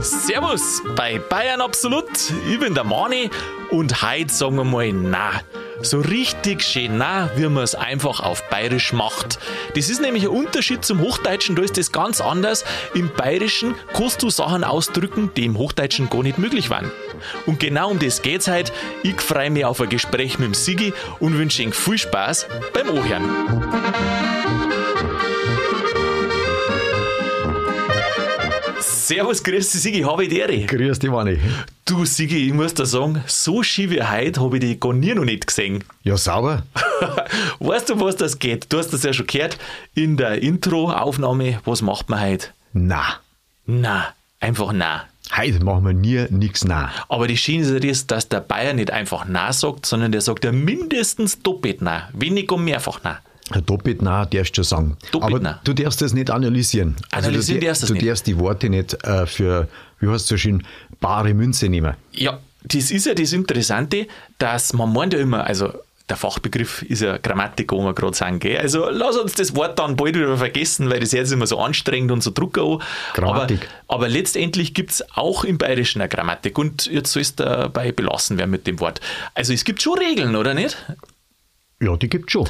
Servus bei Bayern Absolut. Ich bin der Mani und heute sagen wir mal na. So richtig schön na, wie man es einfach auf Bayerisch macht. Das ist nämlich ein Unterschied zum Hochdeutschen, da ist das ganz anders. Im Bayerischen kannst du Sachen ausdrücken, die im Hochdeutschen gar nicht möglich waren. Und genau um das geht's heute. Ich freue mich auf ein Gespräch mit dem Sigi und wünsche Ihnen viel Spaß beim Ohren. Servus, grüß dich, Sigi, habe ich Ehre. Grüß dich, Manni. Du, Sigi, ich muss dir sagen, so schön wie heute habe ich dich gar nie noch nicht gesehen. Ja, sauber. weißt du, was das geht? Du hast das ja schon gehört in der Intro-Aufnahme. Was macht man heute? Na. Na, einfach na. Heute machen wir nie nix na. Aber die Schiene ist ja das, dass der Bayer nicht einfach na sagt, sondern der sagt ja mindestens doppelt na. Weniger und mehrfach na. Doppelt nah darfst du sagen. Doppelt Aber nah. du darfst das nicht analysieren. Analysieren du, darfst du du nicht. darfst die Worte nicht äh, für, wie heißt es so schön, bare Münze nehmen. Ja, das ist ja das Interessante, dass man meint ja immer, also der Fachbegriff ist ja Grammatik, wo wir gerade sagen, gell? Also lass uns das Wort dann bald wieder vergessen, weil das jetzt immer so anstrengend und so Druck an. Grammatik. Aber, aber letztendlich gibt es auch im Bayerischen eine Grammatik und jetzt soll es dabei belassen werden mit dem Wort. Also es gibt schon Regeln, oder nicht? Ja, die gibt schon.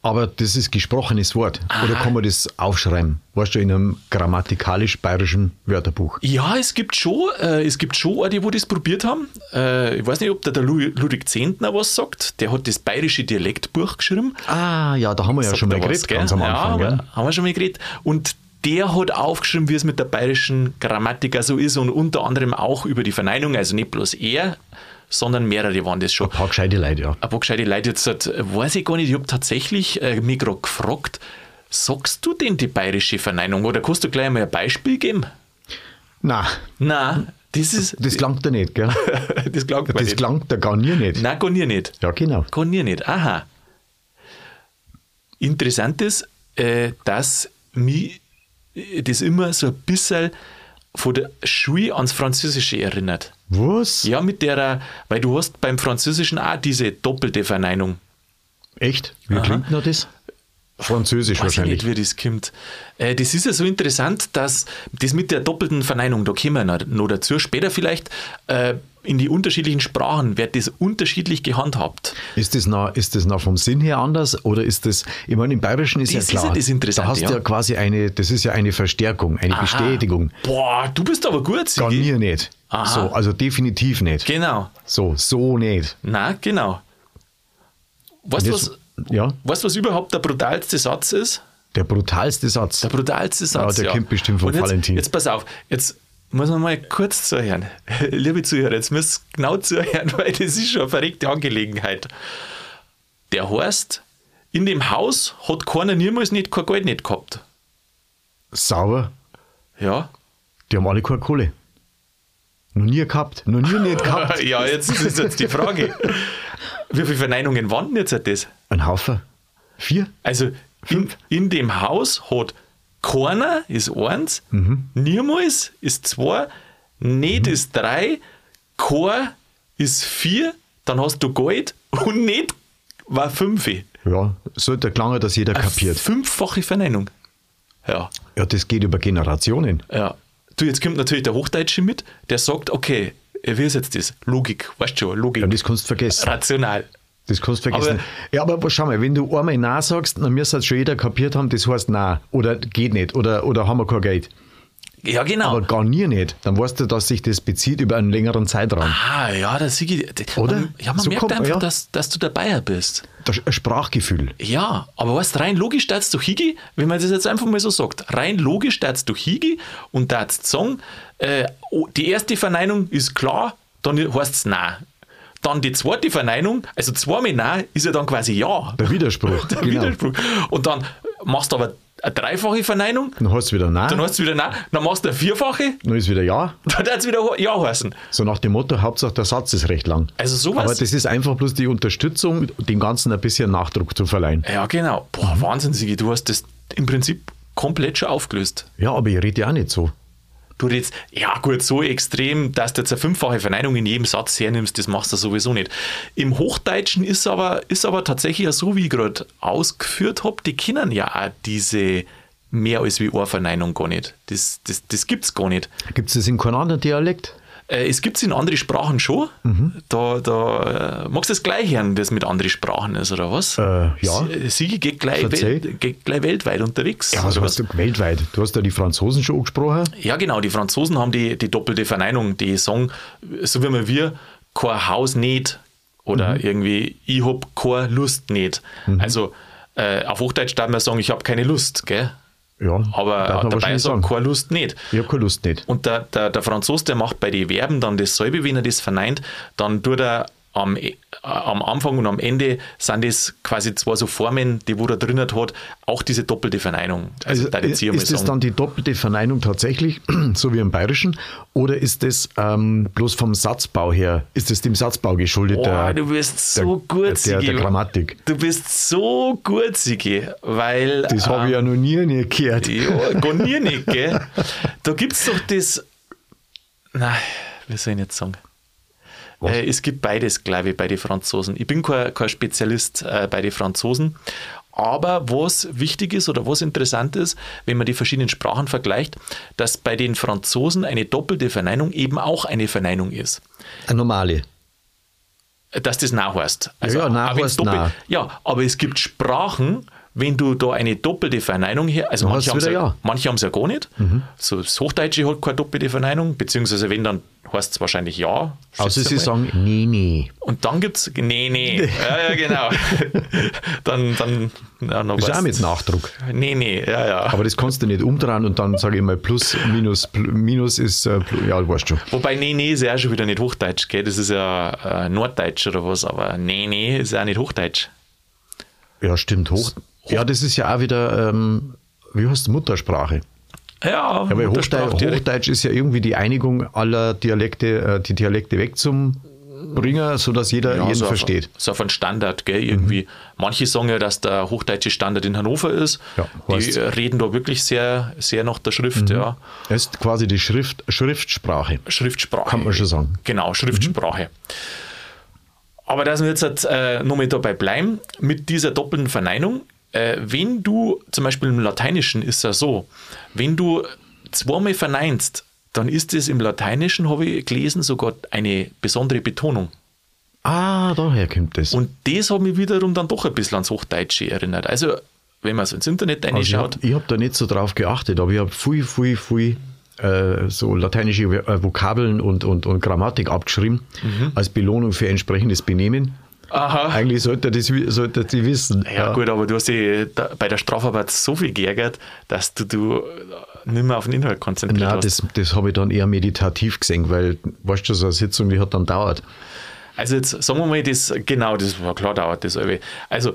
Aber das ist gesprochenes Wort. Oder kann man das aufschreiben? Weißt du, in einem grammatikalisch-bayerischen Wörterbuch. Ja, es gibt schon, äh, es gibt schon Orte, wo das probiert haben. Äh, ich weiß nicht, ob da der Lu- Ludwig Zehntner was sagt. Der hat das bayerische Dialektbuch geschrieben. Ah, ja, da haben wir ja Sagt schon mal er was, geredet, gell? ganz am ja, Anfang. wir, haben wir schon mal geredet. Und der hat aufgeschrieben, wie es mit der bayerischen Grammatik so ist und unter anderem auch über die Verneinung, also nicht bloß er, sondern mehrere waren das schon. Ein paar gescheite Leute, ja. Ein paar gescheite Leute jetzt, weiß ich gar nicht, ich habe tatsächlich äh, mich gerade gefragt, sagst du denn die bayerische Verneinung oder kannst du gleich mal ein Beispiel geben? Nein, Nein, das ist, das klangt da nicht, gell? das klangt Das nicht. klangt da gar nie nicht. Nein, gar nie nicht. Ja, genau. Kann ich nicht. Aha. Interessant ist, äh, dass mich äh, das immer so ein bisschen von der Schule ans Französische erinnert. Was? Ja, mit der, weil du hast beim Französischen auch diese doppelte Verneinung. Echt? Wie klingt denn das? Französisch Weiß ich wahrscheinlich. nicht, wie das kommt. Äh, das ist ja so interessant, dass das mit der doppelten Verneinung, da kommen wir noch, noch dazu, später vielleicht, äh, in die unterschiedlichen Sprachen wird das unterschiedlich gehandhabt. Ist das, noch, ist das noch vom Sinn her anders oder ist das, ich meine, im Bayerischen ist Das ist ja klar, ja das Interessante, da hast ja. ja quasi eine, das ist ja eine Verstärkung, eine Aha. Bestätigung. Boah, du bist aber gut, Sigi. mir nicht. Aha. So, also definitiv nicht. Genau. So, so nicht. Na, genau. Weißt du, was, ja, weißt, was überhaupt der brutalste Satz ist? der brutalste Satz. Der brutalste Satz. der kommt bestimmt von Valentin. Jetzt pass auf, jetzt muss man mal kurz zuhören. Liebe Zuhörer, jetzt müsst ihr genau zuhören, weil das ist schon eine verrückte Angelegenheit. Der heißt, in dem Haus hat keiner niemals nicht kein Geld nicht gehabt. Sauber, Ja. die haben alle keine Kohle. Noch nie gehabt, noch nie nicht gehabt. ja, jetzt ist jetzt die Frage. Wie viele Verneinungen waren denn jetzt das? Ein Haufen. Vier? Also in, in dem Haus hat keiner ist eins, niemals ist zwei, nicht ist drei, kein ist vier, dann hast du Geld und nicht war fünf. Ja, sollte klangen, dass jeder kapiert. Fünffache Verneinung. Ja, Ja, das geht über Generationen. ja. Du, jetzt kommt natürlich der Hochdeutsche mit, der sagt, okay, wie ist jetzt das? Logik, weißt du schon, Logik. Ja, das kannst du vergessen. Rational. Das kannst du vergessen. Aber- ja, aber schau mal, wenn du einmal Nein sagst, dann müsste es schon jeder kapiert haben, das heißt Nein. Oder geht nicht. Oder, oder haben wir kein Geld. Ja, genau. Aber gar nie nicht. Dann weißt du, dass sich das bezieht über einen längeren Zeitraum. ah, ja, da sehe ich. Oder? Man, ja, man So merkt kommt- einfach, ja. dass, dass du der Bayer bist. Das Sprachgefühl. Ja, aber was rein logisch darfst du hingehen, wenn man das jetzt einfach mal so sagt, rein logisch darfst du hingehen und darfst sagen, äh, oh, die erste Verneinung ist klar, dann heißt es Nein. Dann die zweite Verneinung, also zweimal Nein, ist ja dann quasi Ja. Der Widerspruch. Der genau. Widerspruch. Und dann machst du aber eine dreifache Verneinung, Dann heißt es wieder Nein. dann heißt es wieder Nein, dann machst du eine vierfache, dann ist wieder Ja. dann darf es wieder Ja heißen. So nach dem Motto, Hauptsache der Satz ist recht lang. Also sowas. Aber das ist einfach bloß die Unterstützung, dem Ganzen ein bisschen Nachdruck zu verleihen. ja, genau. Boah, Wahnsinn, Sigi, du hast das im Prinzip komplett schon aufgelöst. Ja, aber ich rede ja auch nicht so. Du jetzt, ja gut, so extrem, dass du jetzt eine fünffache Verneinung in jedem Satz hernimmst, das machst du sowieso nicht. Im Hochdeutschen ist aber, ist aber tatsächlich so, wie ich gerade ausgeführt habe, die kennen ja auch diese mehr als wie eine Verneinung gar nicht. Das, das, das gibt es gar nicht. Gibt es das in keinem anderen Dialekt? Äh, es gibt es in anderen Sprachen schon. Mhm. Da, da äh, magst du das gleich hören, das mit anderen Sprachen ist, oder was? Äh, ja. Sie, sie geht gleich. Welt, geht gleich weltweit unterwegs. Ja, was oder hast du weltweit? Du hast ja die Franzosen schon angesprochen. Ja, genau. Die Franzosen haben die, die doppelte Verneinung. Die sagen, so wie man wir, kein Haus nicht oder Mhm. irgendwie, ich hab keine Lust nicht. Also äh, auf Hochdeutsch darf man sagen, ich habe keine Lust, gell? Ja, Aber dabei sagt sagen. keine Lust nicht. Ich habe keine Lust nicht. Und der, der, der Franzose, der macht bei den Verben dann dasselbe, wenn er das verneint, dann tut er am, äh, am Anfang und am Ende sind das quasi zwei so Formen, die wo er drin hat, auch diese doppelte Verneinung. Also da hier mal ist das dann die doppelte Verneinung tatsächlich, so wie im Bayerischen, oder ist das ähm, bloß vom Satzbau her, ist das dem Satzbau geschuldet? Oh, der, du bist so der, gut, der, Sigi. der Grammatik. Du bist so gut, Sigi, weil. Das habe ich ja noch nie, nie gehört. Ja, gar nie nicht, gell? Da gibt es doch das. Nein, wie soll ich jetzt sagen? Äh, es gibt beides, glaube ich, bei den Franzosen. Ich bin kein, kein Spezialist äh, bei den Franzosen. Aber was wichtig ist oder was interessant ist, wenn man die verschiedenen Sprachen vergleicht, dass bei den Franzosen eine doppelte Verneinung eben auch eine Verneinung ist. Eine normale. Dass das nachheißt. Ja, ja, auch nach wenn's heißt doppelt- nach. Ja, aber es gibt Sprachen, wenn du da eine doppelte Verneinung her, also manche haben es ja, manche haben's ja gar nicht. So das Hochdeutsche hat keine doppelte Verneinung, beziehungsweise wenn, dann heißt es wahrscheinlich ja. Außer schätze sie mal. sagen, nee, nee. Und dann gibt es, nee, nee, ja, ja, genau. dann, dann, ja, noch Das ist was. auch mit Nachdruck. Nee, nee, ja, ja. Aber das kannst du nicht umdrehen und dann sage ich mal Plus, Minus, Minus ist, äh, ja, du weißt schon. Wobei, nee, nee ist ja auch schon wieder nicht Hochdeutsch, gell? Das ist ja äh, Norddeutsch oder was, aber nee, nee ist ja auch nicht Hochdeutsch. Ja, stimmt, hoch. Ja, das ist ja auch wieder, ähm, wie heißt es, Muttersprache. Ja, Ja, weil Hochdeutsch. Hochdeutsch ist ja irgendwie die Einigung aller Dialekte, äh, die Dialekte wegzubringen, sodass jeder Ja, jeden so versteht. Auf, so auf einen Standard, gell, irgendwie. Manche sagen ja, dass der hochdeutsche Standard in Hannover ist. Ja, die reden da wirklich sehr, sehr nach der Schrift, ja. Das ist quasi die Schrift, Schriftsprache. Schriftsprache. Kann man schon sagen. Genau, Schriftsprache. Aber dass wir jetzt äh, noch mal dabei bleiben, mit dieser doppelten Verneinung, äh, wenn du, zum Beispiel im Lateinischen ist ja so, wenn du zweimal verneinst, dann ist es im Lateinischen, habe ich gelesen, sogar eine besondere Betonung. Ah, daher kommt das. Und das hat mich wiederum dann doch ein bisschen ans Hochdeutsche erinnert. Also, wenn man so ins Internet Also ich reinschaut, habe hab da nicht so drauf geachtet, aber ich habe viel, viel, viel äh, so lateinische äh, Vokabeln und, und, und Grammatik abgeschrieben Mhm. als Belohnung für entsprechendes Benehmen. Aha, Eigentlich sollte das sollte die wissen. Ja, gut, aber du hast dich da, bei der Strafarbeit so viel geärgert, dass du, du nicht mehr auf den Inhalt konzentriert Nein, hast. das, das habe ich dann eher meditativ gesehen, weil, weißt du, so eine Sitzung, die hat dann dauert. Also jetzt sagen wir mal, das, genau, das war klar, dauert das alle. Also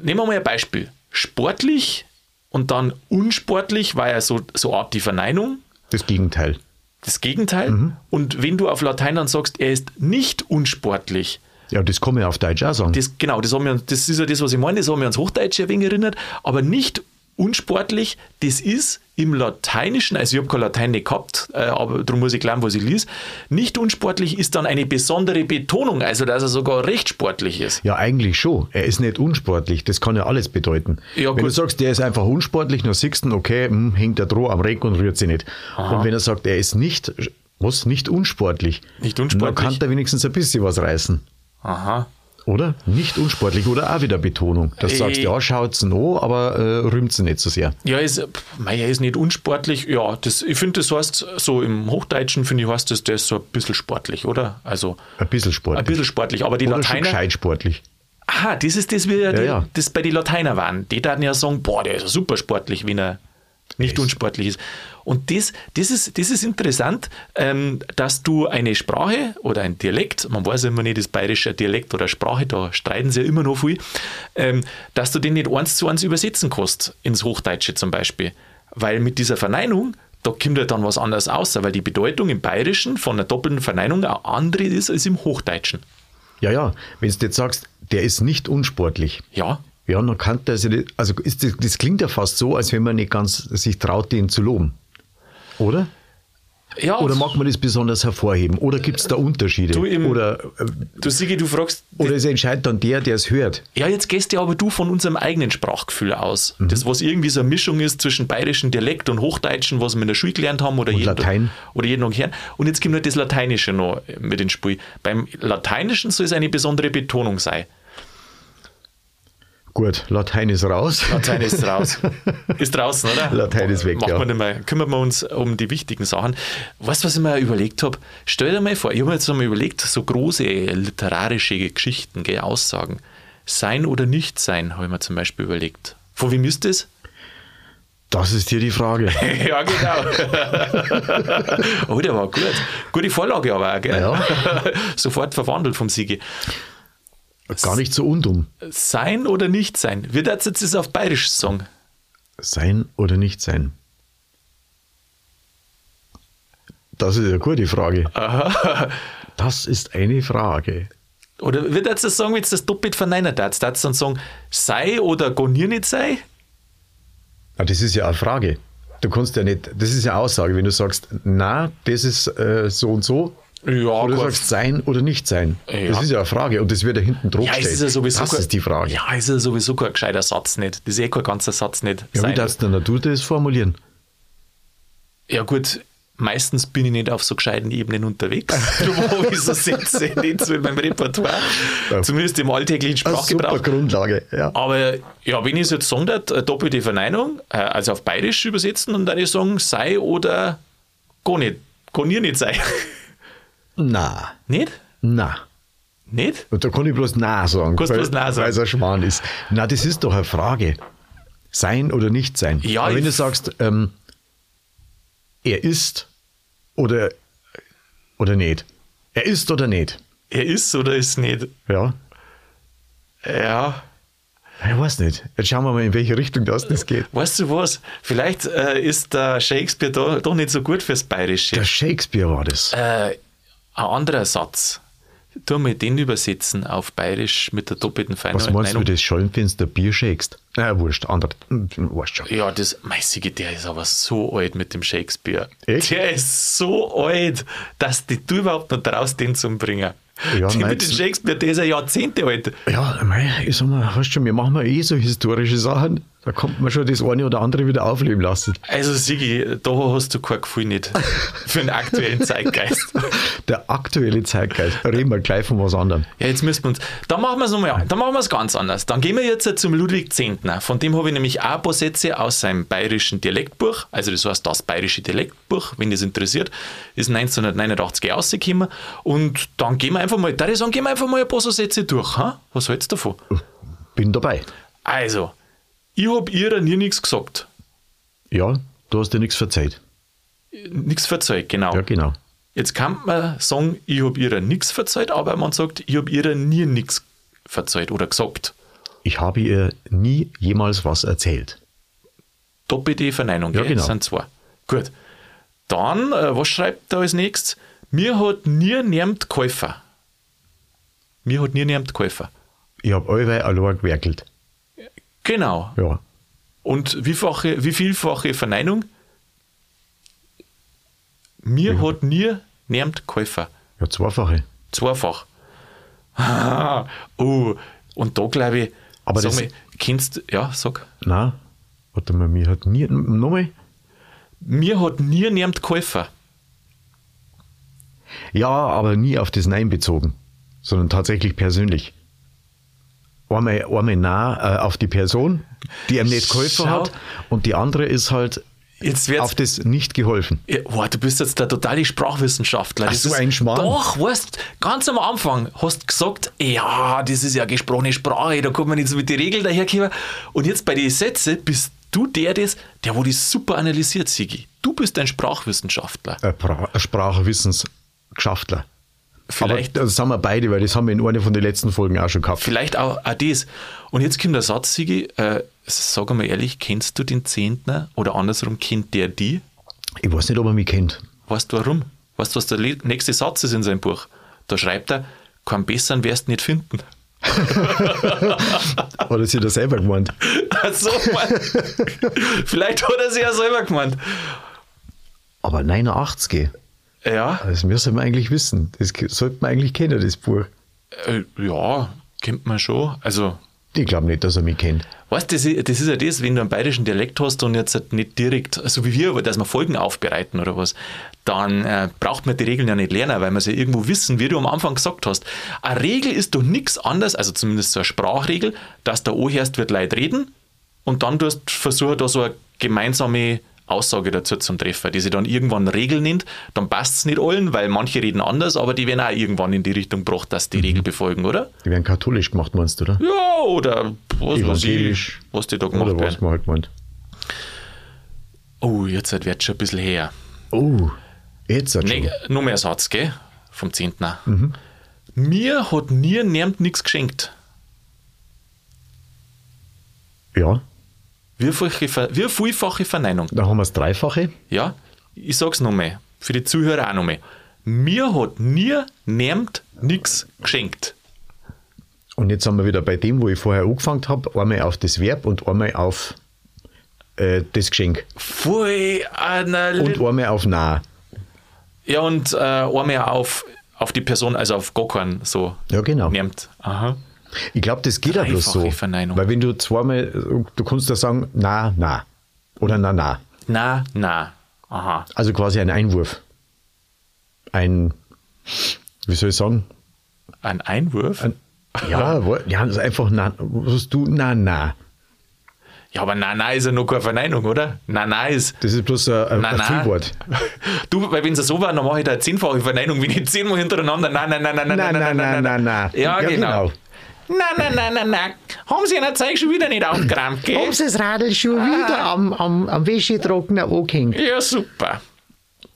nehmen wir mal ein Beispiel. Sportlich und dann unsportlich war ja so, so Art die Verneinung, Das Gegenteil. das Gegenteil. Mhm. Und wenn du auf Latein dann sagst, er ist nicht unsportlich, Ja, das kann man ja auf Deutsch auch sagen. das, genau, das, haben wir, das ist ja das, was ich meine, das haben wir ans Hochdeutsche ein wenig erinnert, aber nicht unsportlich, das ist im Lateinischen, also ich habe kein Latein nicht gehabt, äh, aber darum muss ich lernen, was ich lies. Nicht unsportlich ist dann eine besondere Betonung, also dass er sogar recht sportlich ist. Ja, eigentlich schon. Er ist nicht unsportlich. Das kann ja alles bedeuten. Ja, wenn gut. du sagst, der ist einfach unsportlich, dann siehst du, okay, hm, hängt er droh am Reg und rührt sich nicht. Und wenn er sagt, er ist nicht, was, nicht unsportlich, Nicht unsportlich. dann kann er wenigstens ein bisschen was reißen. Aha. Oder? Nicht unsportlich. Oder auch wieder Betonung. Dass du sagst, Äh. ja, schaut's an, aber äh, rühmt sie nicht so sehr. Ja, ist, pff, mei, er ist nicht unsportlich. Ja, das, ich finde, das heißt, so im Hochdeutschen finde ich, heißt das, der ist so ein bisschen sportlich, oder? Also Ein bisschen sportlich. ein bisschen sportlich. Aber die Oder schon Lateiner. gescheit sportlich. Aha, das ist das, wie ja, die, ja. das bei den Lateiner waren. Die dann ja sagen, boah, der ist super sportlich, wenn er nicht unsportlich ist. Und das, das, ist, das ist interessant, ähm, dass du eine Sprache oder ein Dialekt, man weiß immer nicht, ist bayerischer Dialekt oder Sprache, da streiten sie ja immer noch viel, ähm, dass du den nicht eins zu eins übersetzen kannst, ins Hochdeutsche zum Beispiel. Weil mit dieser Verneinung, da kommt ja dann was anderes aus, weil die Bedeutung im Bayerischen von einer doppelten Verneinung eine andere ist als im Hochdeutschen. Ja, ja. Wenn du jetzt sagst, der ist nicht unsportlich. Ja, Ja, dann kann nicht- also ist das, das klingt ja fast so, als wenn man nicht ganz sich traut, den zu loben. Oder? Ja. Oder mag man das besonders hervorheben? Oder gibt es da Unterschiede? Du im- oder, äh, Du Sigi, du fragst, oder es entscheidet dann der, der es hört. ja, jetzt gehst ja aber du von unserem eigenen Sprachgefühl aus. Mhm. Das, was irgendwie so eine Mischung ist zwischen bayerischen Dialekt und Hochdeutschen, was wir in der Schule gelernt haben oder jeden Latein. oder jeden hören. Und jetzt kommt noch das Lateinische noch mit ins Spiel. Beim Lateinischen soll es eine besondere Betonung sein. Gut, Latein ist raus. Latein ist raus. Ist draußen, oder? Latein ist weg, Machen ja. wir nicht mehr. Kümmern wir uns um die wichtigen Sachen. Weißt du, was ich mir überlegt habe? Stell dir mal vor, ich habe mir jetzt einmal überlegt, so große literarische Geschichten, gell, Aussagen. Sein oder nicht sein, habe ich mir zum Beispiel überlegt. Von wem ist das? Das ist hier die Frage. ja, genau. oh, der war gut. Gute Vorlage aber auch, gell? Ja. Sofort verwandelt vom Siege. Gar nicht so undumm. Sein oder nicht sein? Wie darfst du jetzt das auf Bayerisch sagen? Sein oder nicht sein? Das ist eine gute Frage. Das ist eine Frage. Oder wie darfst du das sagen, wenn du das doppelt verneinen darfst? Darfst du dann sagen, sei oder gonier nicht sei? Ah, das ist ja eine Frage. Du kannst ja nicht, das ist ja eine Aussage, wenn du sagst, na, das ist äh, so und so. Ja, oder du sagst sein oder nicht sein. Ja. Das ist ja eine Frage und das wird da hinten drauf Ja, ist ja sowieso Das kein- ist die Frage. Ja, ist ja sowieso kein gescheiter Satz nicht. Das ist eh kein ganzer Satz nicht. Ja, wie Sein- darfst du du das formulieren? ja gut, meistens bin ich nicht auf so gescheiten Ebenen unterwegs. Darum habe ich so Sätze nicht so in meinem Repertoire. Zumindest im alltäglichen Eine super Sprachgebrauch. Grundlage. Ja. Aber ja, wenn ich es jetzt sagen darf, doppelte Verneinung, äh, also auf Bayerisch übersetzen und dann ich sagen, sei oder gar nicht. Kann ihr nicht sein. Na, nicht? na. Nicht? Und da kann ich bloß Na sagen, Kannst weil bloß Na sagen. weil es ein Schmarrn ist. Na, das ist doch eine Frage. Sein oder nicht sein. Ja, Aber wenn du sagst, ähm, er ist oder, oder nicht. Er ist oder nicht. Er ist oder ist nicht. Ja. Ja. Ich weiß nicht. Jetzt schauen wir mal, in welche Richtung das, das geht. Weißt du was? Vielleicht äh, ist der Shakespeare da, doch nicht so gut fürs Bayerische. Der Shakespeare war das. Äh, ein anderer Satz. Tu mal den übersetzen auf Bayerisch mit der doppelten Verneinung. Was meinst du, das du Bier shakest? Na, wurscht. Andere, hm, wurscht schon. Ja, das, meissige, der ist aber so alt mit dem Shakespeare. Echt? Der ist so alt, dass die, du überhaupt noch traust, den zu bringen. Ja, die mit dem Shakespeare, der ist ja Jahrzehnte alt. Ja, mei, ich sag mal, weißt schon, wir machen mal eh so historische Sachen. Da kommt man schon das eine oder andere wieder aufleben lassen. Also, Sigi, da hast du kein Gefühl nicht für den aktuellen Zeitgeist. Der aktuelle Zeitgeist. Reden wir gleich von was anderem. Ja, jetzt müssen wir uns. Dann machen wir es nochmal. Dann machen wir es ganz anders. Dann gehen wir jetzt zum Ludwig Zehntner. Von dem habe ich nämlich auch ein paar Sätze aus seinem bayerischen Dialektbuch. Also, das heißt, das bayerische Dialektbuch, wenn das interessiert, ist 1989 rausgekommen. Und dann gehen wir einfach mal, da ich sagen, gehen wir einfach mal ein paar so Sätze durch. Ha? Was hältst du davon? Bin dabei. Also, ich habe ihrer nie nichts gesagt. Ja, du hast dir nichts verzeiht. Nichts verzeiht, genau. Ja, genau. Jetzt kann man sagen, ich habe ihrer nichts verzeiht, aber man sagt, ich habe ihrer nie nichts verzeiht oder gesagt. Ich habe ihr nie jemals was erzählt. Doppelte Verneinung, Ja, gell? genau. Das sind zwei. Gut. Dann, äh, was schreibt er als nächstes? Mir hat nie niemand Käufer. Mir hat nie niemand Käufer. Ich habe allweil allein gewerkelt. Genau. Ja. Und wiefache, wie vielfache Verneinung? Mir hat nie niemand Käufer. Ja, zweifache. Zweifach. Ah, oh, und da glaube ich, Aber sag das- mal, kennst du, ja, sag, Na, warte mal, mir hat nie. Nochmal? mir hat nie niemand Käufer. Ja, aber nie auf das Nein bezogen, sondern tatsächlich persönlich. Einmal, einmal nah äh, auf die Person, die einem nicht geholfen Schau. hat, und die andere ist halt Jetzt wird's auf das nicht geholfen. Ja, boah, du bist jetzt der totale Sprachwissenschaftler. Ach, Das so ist- ein Schmarrn. Doch, weißt ganz am Anfang hast du gesagt, ja, das ist ja gesprochene Sprache, da kommt man nicht so mit den Regeln daherkommen. Und jetzt bei den Sätzen bist du der, das, der wo das super analysiert, Sigi. Du bist ein Sprachwissenschaftler. Ein, Pra- ein Sprachwissensgeschaftler. Vielleicht, Aber das sind wir beide, weil das haben wir in einer von den letzten Folgen auch schon gehabt. vielleicht auch, auch das. Und jetzt kommt der Satz, Sigi, äh, sag mal ehrlich, kennst du den Zehntner oder andersrum, kennt der die? Ich weiß nicht, ob er mich kennt. Weißt du warum? Weißt du, was der nächste Satz ist in seinem Buch? Da schreibt er, keinen besseren wirst du nicht finden. Hat er sich da selber gemeint? Ach so, Mann. Vielleicht hat er sich ja selber gemeint. Aber 89. Ja, Das müssen wir eigentlich wissen. Das sollte man eigentlich kennen, das Buch. äh, ja, kennt man schon. Also, Ich glaube nicht, dass er mich kennt. weißt du, das, ist- das ist ja das, wenn du einen bayerischen Dialekt hast und jetzt halt nicht direkt, so wie wir, dass wir Folgen aufbereiten oder was, dann äh, braucht man die Regeln ja nicht lernen, weil wir sie ja irgendwo wissen, wie du am Anfang gesagt hast. Eine Regel ist doch nichts anderes, also zumindest so eine Sprachregel, dass da anhörst, wird Leid reden und dann tust versuchen, da so eine gemeinsame Aussage dazu zu treffen, die sie dann irgendwann Regel nennt, dann passt es nicht allen, weil manche reden anders, aber die werden auch irgendwann in die Richtung gebracht, dass die Regel befolgen, oder? Die werden katholisch gemacht, meinst du, oder? Ja, oder was weiß ich, was die da gemacht Oder was werden. man halt meint. Oh, jetzt wird es schon ein bisschen her. Oh, jetzt hat schon. Nee, noch mehr Satz, gell? Vom 10. Mir hat nie niemand nichts geschenkt. Ja, Wie vielfache, wie vielfache Verneinung? da haben wir das Dreifache. Ja, ich sag's nochmal, für die Zuhörer auch nochmal. Mir hat nie niemand nichts geschenkt. Und jetzt sind wir wieder bei dem, wo ich vorher angefangen habe. Einmal auf das Verb und einmal auf äh, das Geschenk. Voll Und einmal auf nah. Ja, und äh, einmal auf, auf die Person, also auf gar keinen so Ja, genau. nimmt. Aha. Ich glaube, das geht auch bloß so. Verneinung. Weil wenn du zweimal, du kannst ja sagen, na, na. Oder na, na. Na, na. Aha. Also quasi ein Einwurf. Ein, wie soll ich sagen? Ein Einwurf? Ein, ja, ja, das ist einfach na, was du, na, na. Ja, aber na, na ist ja noch keine Verneinung, oder? Na, na ist. Das ist bloß ein, ein, Na, ein na. Füllwort. Du, weil wenn es so war, dann mache ich da eine zehnfache Verneinung, wenn ich zehnmal hintereinander. Na, na, na, na, na, na, na, na, na, na. Ja, genau. Na, na, na, na, na. Haben Sie Ihr Zeug schon wieder nicht aufgeräumt, gell? das Radl schon wieder am, am, am Wäschetrockner angehängt? Ja, super.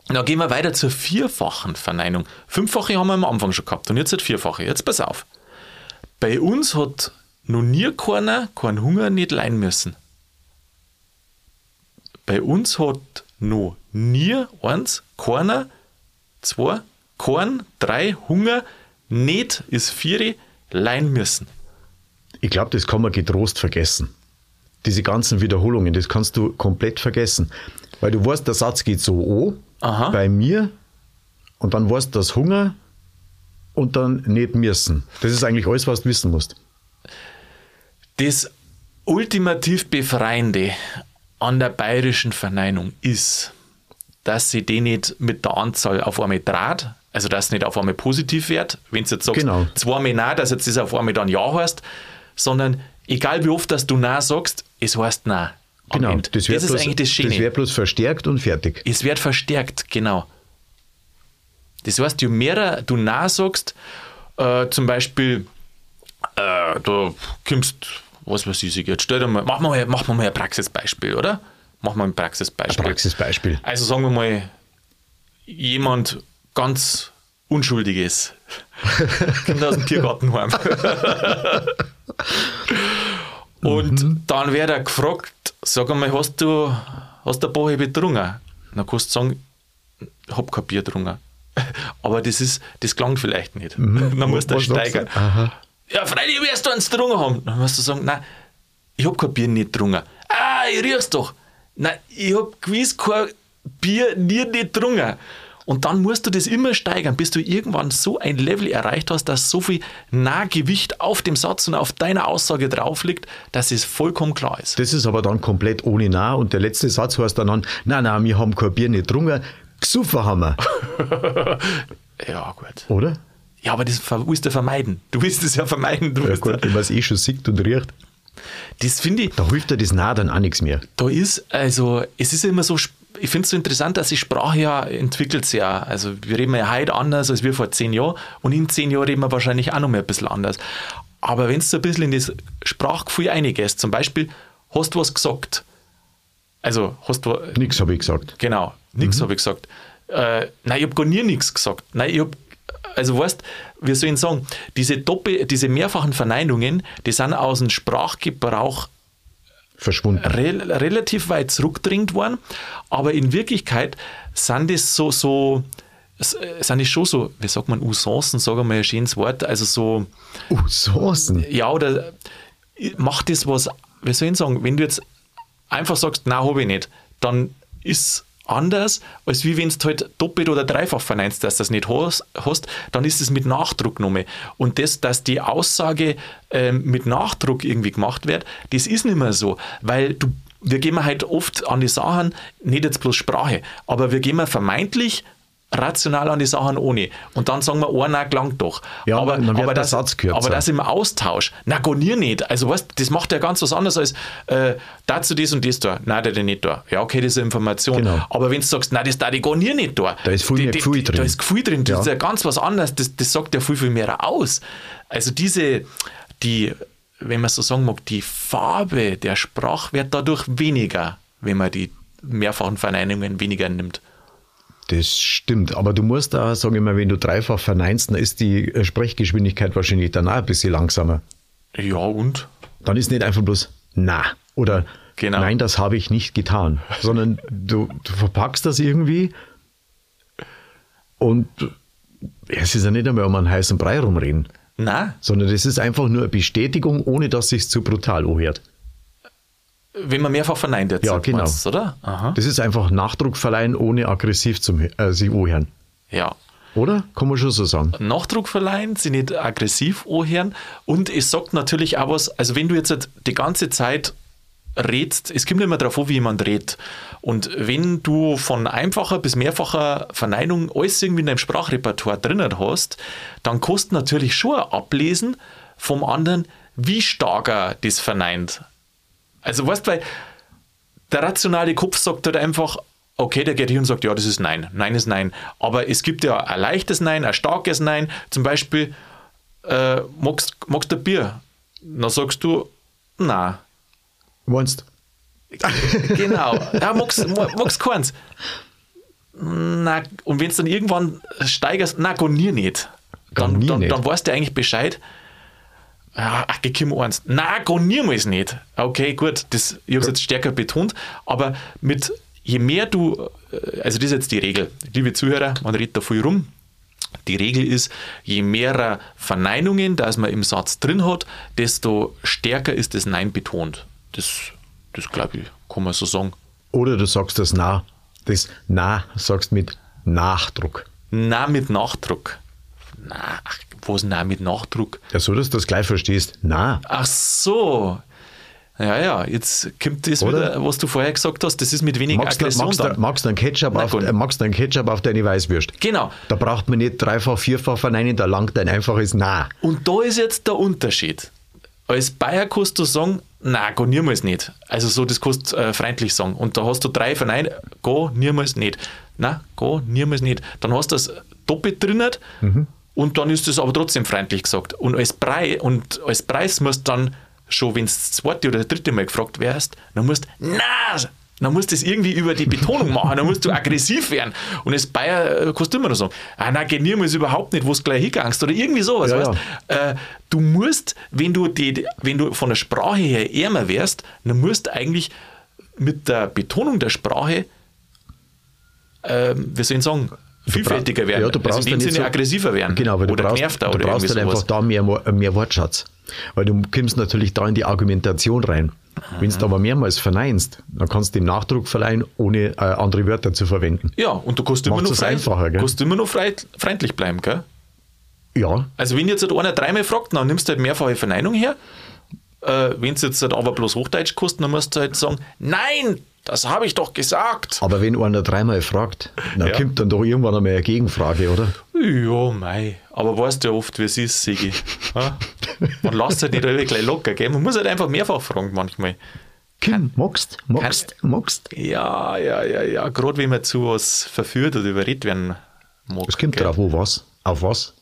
Dann gehen wir weiter zur vierfachen Verneinung. Fünffache haben wir am Anfang schon gehabt und jetzt halt vierfache. Jetzt pass auf. Bei uns hat noch nie keiner keinen Hunger nicht leiden müssen. Bei uns hat noch nie eins, keiner, zwei, kein, drei Hunger nicht ist vier leiden müssen. Ich glaube, das kann man getrost vergessen. Diese ganzen Wiederholungen, das kannst du komplett vergessen. Weil du weißt, der Satz geht so an, Aha. bei mir, und dann weißt du das Hunger und dann nicht müssen. Das ist eigentlich alles, was du wissen musst. Das ultimativ Befreiende an der bayerischen Verneinung ist, dass sie die nicht mit der Anzahl auf einmal draht, also dass es nicht auf einmal positiv wird, wenn du jetzt sagst, Genau. zweimal nein, dass jetzt das auf einmal dann ja heißt, sondern egal wie oft dass du nein sagst, es heißt nein. Genau, das, wird ist bloß, eigentlich das das Schöne. wird bloß verstärkt und fertig. Es wird verstärkt, genau. Das heißt, je mehr du Nein sagst, äh, zum Beispiel, äh, du kommst, was weiß ich, jetzt stell dir mal, mach mal, mach mal ein Praxisbeispiel, oder? Mach mal ein Praxisbeispiel. Praxisbeispiel. Also sagen wir mal, jemand ganz Unschuldiges kommt aus dem Tiergartenheim. Und dann wird er gefragt, sag einmal, hast du, hast du ein paar betrunken? Dann kannst du sagen, ich hab kein Bier getrunken. Aber das ist, das klang vielleicht nicht. Dann musst du steigern. Ja, freilich wirst du eins getrunken haben. Dann musst du sagen, nein, ich hab kein Bier nicht getrunken. Ah, ich riech's doch. Nein, ich hab gewiss kein Bier nie nicht getrunken. Und dann musst du das immer steigern, bis du irgendwann so ein Level erreicht hast, dass so viel Nahgewicht auf dem Satz und auf deiner Aussage drauf liegt, dass es vollkommen klar ist. Das ist aber dann komplett ohne nah und der letzte Satz heißt dann, an, nein, nein, wir haben kein Bier nicht getrunken, gesoffen haben wir, Ja, gut. oder? Ja, aber das willst du vermeiden. Du willst es ja vermeiden. Du Ja gut, wenn man es eh schon sieht und riecht, das finde ich, da hilft dir das nah dann auch nichts mehr. Da ist, also, es ist ja immer so, sp- ich finde es so interessant, dass sich Sprache ja entwickelt sich ja. Also, wir reden ja heute anders als wir vor zehn Jahren und in zehn Jahren reden wir wahrscheinlich auch noch mal ein bisschen anders. Aber wenn du so ein bisschen in das Sprachgefühl reingehst, zum Beispiel, hast du was gesagt, also, hast du, Nix habe ich gesagt. Genau, nichts habe ich gesagt. Äh, nein, ich habe gar nie nichts gesagt. Nein, ich habe, also weißt, wie soll ich sagen, diese Doppel, diese mehrfachen Verneinungen, die sind aus dem Sprachgebrauch Verschwunden. rel relativ weit zurückgedrängt worden, aber in Wirklichkeit sind das so, so sind das schon so, wie sagt man, Usancen, sagen wir mal ein schönes Wort, also so, Soßen. ja, oder äh, macht das was, wie soll ich sagen, wenn du jetzt einfach sagst, nein, habe ich nicht, dann ist anders, als wie wenn du halt doppelt oder dreifach verneinst, dass du das nicht hast, dann ist es mit Nachdruck genommen. Und das, dass die Aussage ähm, mit Nachdruck irgendwie gemacht wird, das ist nicht mehr so, weil du, wir gehen halt oft an die Sachen, nicht jetzt bloß Sprache, aber wir gehen vermeintlich rational an die Sachen ohne. Und dann sagen wir, oh, na, klang doch. Ja, aber, aber, der das, aber das im Austausch, na, gonier nicht. Also, weißt das macht ja ganz was anderes als äh, dazu das und das da. Nein, der nicht da. Ja, okay, das ist eine Information. Genau. Aber wenn du sagst, nein, das da die gonier nicht da. Da ist viel die, mehr Gefühl die- drin. Da ist Gefühl drin. Das Ja. ist ja ganz was anderes. Das, das sagt ja viel, viel mehr aus. Also, diese, die, wenn man so sagen mag, die Farbe der Sprache wird dadurch weniger, wenn man die mehrfachen Verneinungen weniger nimmt. Das stimmt, aber du musst da, sage ich mal, wenn du dreifach verneinst, dann ist die äh, Sprechgeschwindigkeit wahrscheinlich danach ein bisschen langsamer. Ja, und? Dann ist nicht einfach bloß na oder Genau. nein, das habe ich nicht getan, sondern du, du verpackst das irgendwie und es ist ja nicht einmal um einen heißen Brei rumreden, Nein, sondern das ist einfach nur eine Bestätigung, ohne dass sich zu brutal anhört. Wenn man mehrfach verneint jetzt, Ja, genau. meinst oder? Aha. Das ist einfach Nachdruck verleihen, ohne aggressiv zum, äh, sich anhören. Ja. Oder? Kann man schon so sagen. Nachdruck verleihen, sie nicht aggressiv anhören und es sagt natürlich auch was, also wenn du jetzt halt die ganze Zeit redst, es kommt immer darauf an, wie jemand redet. Und wenn du von einfacher bis mehrfacher Verneinung alles irgendwie in deinem Sprachrepertoire drinnen hast, dann kannst du natürlich schon ablesen vom anderen, wie stark er das verneint. Also weißt du, weil der rationale Kopf sagt halt einfach, okay, der geht hier und sagt, ja, das ist Nein. Nein ist Nein. Aber es gibt ja ein leichtes Nein, ein starkes Nein. Zum Beispiel, äh, magst, magst du ein Bier? Dann sagst du, na. Meinst Genau. Ja, magst, ma- magst keins. Na, und wenn es dann irgendwann steigerst, na, gonier nicht. Dann, dann, nicht. dann weißt du eigentlich Bescheid. Ja, ach, gekommen eins. Na, gonier mal es nicht. Okay, gut, das, ich habe es jetzt stärker betont, aber mit, je mehr du, äh, also das ist jetzt die Regel, liebe Zuhörer, man redet da viel rum. Die Regel ist, je mehr Verneinungen, dass man im Satz drin hat, desto stärker ist das Nein betont. Das, das glaube ich, kann man so sagen. Oder du sagst das Na. Das Na sagst mit Nachdruck. Na mit Nachdruck. Na, ach, was na mit Nachdruck? Ja, so dass du das gleich verstehst. Na. Ach so. Ja, ja, jetzt kommt das Oder? wieder, was du vorher gesagt hast, das ist mit wenig Magst Aggression magst, du, dann. magst du einen Ketchup, auf, äh, magst du einen Ketchup auf deine Weißwürst? Genau. Da braucht man nicht dreifach, vierfach verneinen, da langt ein einfaches Na. Und da ist jetzt der Unterschied. Als Bayer kannst du sagen, na, go niemals nicht. Also so, das kannst du äh, freundlich sagen. Und da hast du drei von nein, go niemals nicht. Na, go niemals nicht. Dann hast du das doppelt drinnen und dann ist das aber trotzdem freundlich gesagt. Und als Preis, und als Preis musst du dann schon, wenn du das zweite oder das dritte Mal gefragt wärst, dann musst du, na, dann musst du das irgendwie über die Betonung machen, dann musst du aggressiv werden. Und als Bayer äh, kannst du immer noch sagen, ah, na, geh niemals überhaupt nicht, wo du gleich hingangst oder irgendwie sowas. Ja, weißt? Äh, du musst, wenn du, die, wenn du von der Sprache her ärmer wärst, dann musst du eigentlich mit der Betonung der Sprache, ähm, wie soll ich sagen, vielfältiger werden. Ja, du brauchst also in dem Sinne so- aggressiver werden. Genau, weil du oder brauchst, genervter du oder brauchst irgendwie dann einfach da mehr, mehr Wortschatz. Weil du kommst natürlich da in die Argumentation rein. Wenn du aber mehrmals verneinst, dann kannst du dem Nachdruck verleihen, ohne äh, andere Wörter zu verwenden. Ja, und du kannst immer, noch, kannst immer freundlich bleiben, gell? Ja, Also wenn jetzt halt einer dreimal fragt, dann nimmst du halt mehrfache Verneinung her. Äh, wenn es jetzt halt aber bloß Hochdeutsch kostet, dann musst du halt sagen, nein, das habe ich doch gesagt. aber wenn einer dreimal fragt, dann Ja. kommt dann doch irgendwann einmal eine Gegenfrage, oder? Ja, mei. Aber weißt du ja oft, wie es ist, Sigi. Ja? Man lässt halt nicht alle gleich locker, gell? Man muss halt einfach mehrfach fragen manchmal. Kim, magst, magst, magst. Ja, ja, ja, ja. Gerade wenn man zu was verführt oder überredet werden mag. Es kommt gell? drauf, wo was, auf was.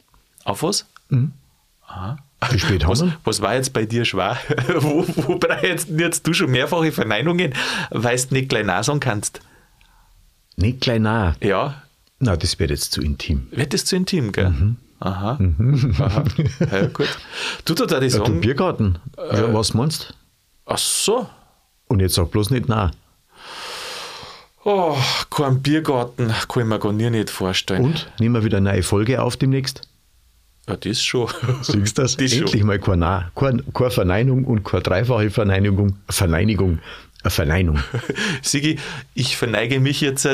Auf was? Wie spät haben Was, wir? was war jetzt bei dir schwer? Wo, wobei jetzt, jetzt du schon mehrfache Verneinungen, weil du nicht gleich Nein sagen kannst. Nicht gleich nah. Ja, Na, das wird jetzt zu intim. wird das zu intim, gell? Mhm. Aha. Aha. Ja, gut. Du da die Ja, du sagen, Biergarten, Äh. ja, was meinst ach so, Und jetzt sag bloß nicht na. oh, kein Biergarten kann ich mir gar nie nicht vorstellen. Und nehmen wir wieder eine neue Folge auf demnächst. Ja, das schon. Siehst du das? Das schon. Endlich mal kein Na. Keine, keine Verneinung und keine dreifache Verneinigung. Verneinigung. Eine Verneinung. Sigi, ich verneige mich jetzt.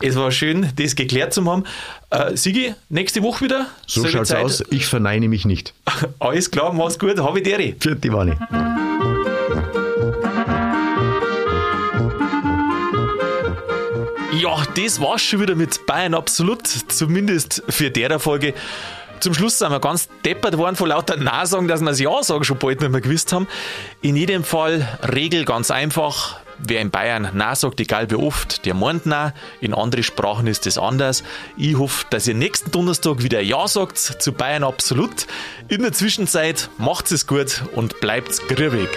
Es war schön, das geklärt zu haben. Äh, Sigi, nächste Woche wieder. So schaut's Zeit. aus. Ich verneine mich nicht. Alles klar, mach's gut. Habe ich dir. Für die Wanne. Ja, das war's schon wieder mit Bayern Absolut. Zumindest für der Folge. Zum Schluss sind wir ganz deppert worden vor lauter Nein-Sagen, dass wir das Ja-Sagen schon bald nicht mehr gewusst haben. In jedem Fall, Regel ganz einfach. Wer in Bayern Nein sagt, egal wie oft, der meint Nein. In anderen Sprachen ist das anders. Ich hoffe, dass ihr nächsten Donnerstag wieder Ja sagt zu Bayern absolut. In der Zwischenzeit macht es gut und bleibt grübig.